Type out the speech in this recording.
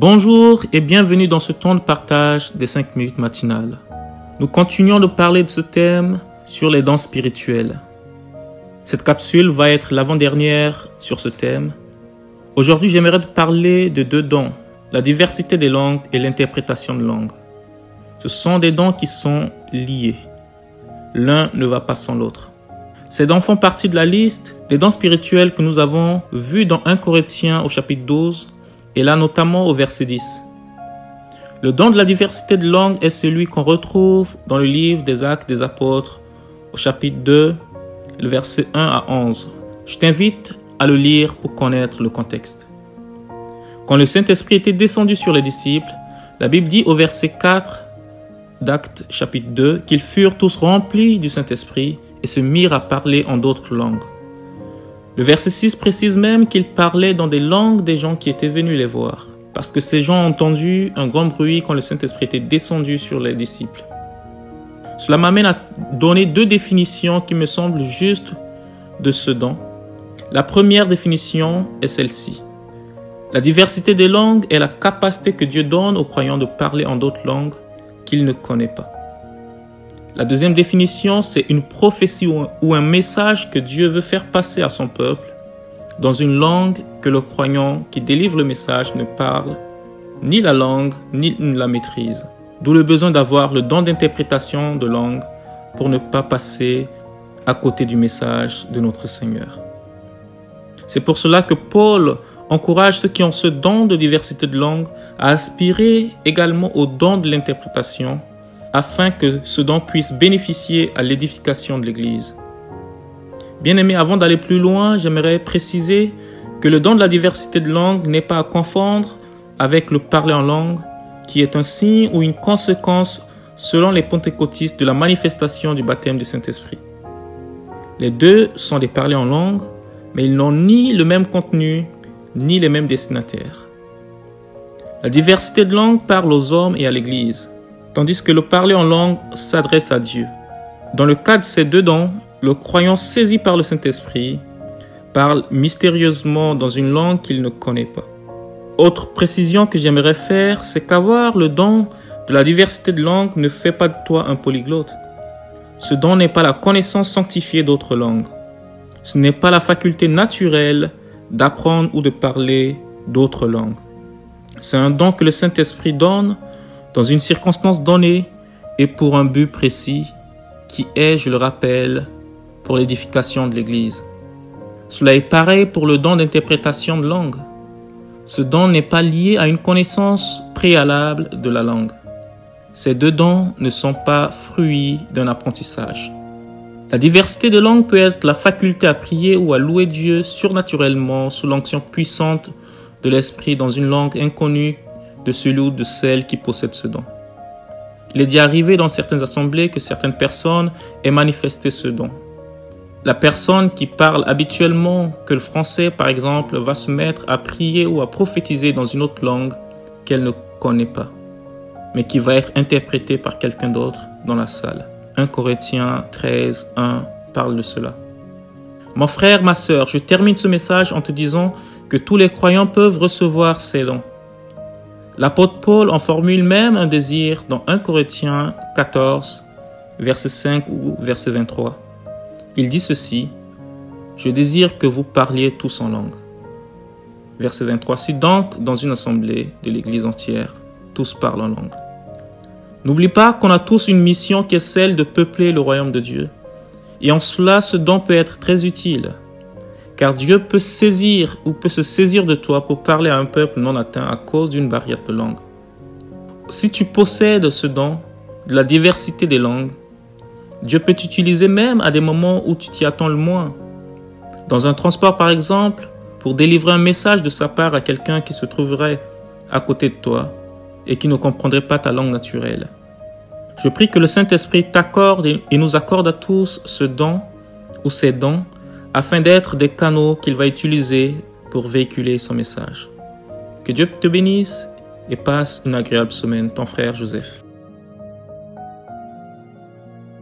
Bonjour et bienvenue dans ce temps de partage des 5 minutes matinales. Nous continuons de parler de ce thème sur les dons spirituelles. Cette capsule va être l'avant-dernière sur ce thème. Aujourd'hui, j'aimerais te parler de deux dons, la diversité des langues et l'interprétation de langues. Ce sont des dons qui sont liés. L'un ne va pas sans l'autre. Ces dons font partie de la liste des dons spirituels que nous avons vus dans 1 Corinthiens au chapitre 12 et là notamment au verset 10. Le don de la diversité de langues est celui qu'on retrouve dans le livre des Actes des Apôtres au chapitre 2 le verset 1 à 11. Je t'invite à le lire pour connaître le contexte. Quand le Saint-Esprit était descendu sur les disciples, la Bible dit au verset 4 d'Actes chapitre 2 qu'ils furent tous remplis du Saint-Esprit et se mirent à parler en d'autres langues. Le verset 6 précise même qu'ils parlaient dans des langues des gens qui étaient venus les voir, parce que ces gens ont entendu un grand bruit quand le Saint-Esprit était descendu sur les disciples. Cela m'amène à donner deux définitions qui me semblent justes de ce don. La première définition est celle-ci. La diversité des langues est la capacité que Dieu donne aux croyants de parler en d'autres langues qu'il ne connaît pas. La deuxième définition, c'est une prophétie ou un message que Dieu veut faire passer à son peuple dans une langue que le croyant qui délivre le message ne parle ni la langue ni la maîtrise. D'où le besoin d'avoir le don d'interprétation de langue pour ne pas passer à côté du message de notre Seigneur. C'est pour cela que Paul encourage ceux qui ont ce don de diversité de langue à aspirer également au don de l'interprétation afin que ce don puisse bénéficier à l'édification de l'Église. Bien aimé, avant d'aller plus loin, j'aimerais préciser que le don de la diversité de langue n'est pas à confondre avec le parler en langue, qui est un signe ou une conséquence, selon les pentecôtistes, de la manifestation du baptême du Saint-Esprit. Les deux sont des parlers en langue, mais ils n'ont ni le même contenu, ni les mêmes destinataires. La diversité de langue parle aux hommes et à l'Église, tandis que le parler en langue s'adresse à Dieu. Dans le cas de ces deux dons, le croyant saisi par le Saint-Esprit parle mystérieusement dans une langue qu'il ne connaît pas. Autre précision que j'aimerais faire, c'est qu'avoir le don de la diversité de langues ne fait pas de toi un polyglotte. Ce don n'est pas la connaissance sanctifiée d'autres langues. Ce n'est pas la faculté naturelle d'apprendre ou de parler d'autres langues. C'est un don que le Saint-Esprit donne dans une circonstance donnée et pour un but précis qui est, je le rappelle, pour l'édification de l'Église. Cela est pareil pour le don d'interprétation de langue. Ce don n'est pas lié à une connaissance préalable de la langue. Ces deux dons ne sont pas fruits d'un apprentissage. La diversité de langues peut être la faculté à prier ou à louer Dieu surnaturellement sous l'onction puissante de l'Esprit dans une langue inconnue de celui ou de celle qui possède ce don. Il est déjà arrivé dans certaines assemblées que certaines personnes aient manifesté ce don. La personne qui parle habituellement que le français, par exemple, va se mettre à prier ou à prophétiser dans une autre langue qu'elle ne connaît pas, mais qui va être interprétée par quelqu'un d'autre dans la salle. 1 Corinthiens 13, 1 parle de cela. Mon frère, ma sœur, je termine ce message en te disant que tous les croyants peuvent recevoir ces dons. L'apôtre Paul en formule même un désir dans 1 Corinthiens 14, verset 5 ou verset 23. Il dit ceci, Je désire que vous parliez tous en langue. Verset 23. Si donc, dans une assemblée de l'Église entière, tous parlent en langue. N'oublie pas qu'on a tous une mission qui est celle de peupler le royaume de Dieu. Et en cela, ce don peut être très utile. Car Dieu peut saisir ou peut se saisir de toi pour parler à un peuple non atteint à cause d'une barrière de langue. Si tu possèdes ce don, la diversité des langues, Dieu peut t'utiliser même à des moments où tu t'y attends le moins. Dans un transport par exemple, pour délivrer un message de sa part à quelqu'un qui se trouverait à côté de toi et qui ne comprendrait pas ta langue naturelle. Je prie que le Saint-Esprit t'accorde et nous accorde à tous ce don ou ces dons afin d'être des canaux qu'il va utiliser pour véhiculer son message. Que Dieu te bénisse et passe une agréable semaine, ton frère Joseph.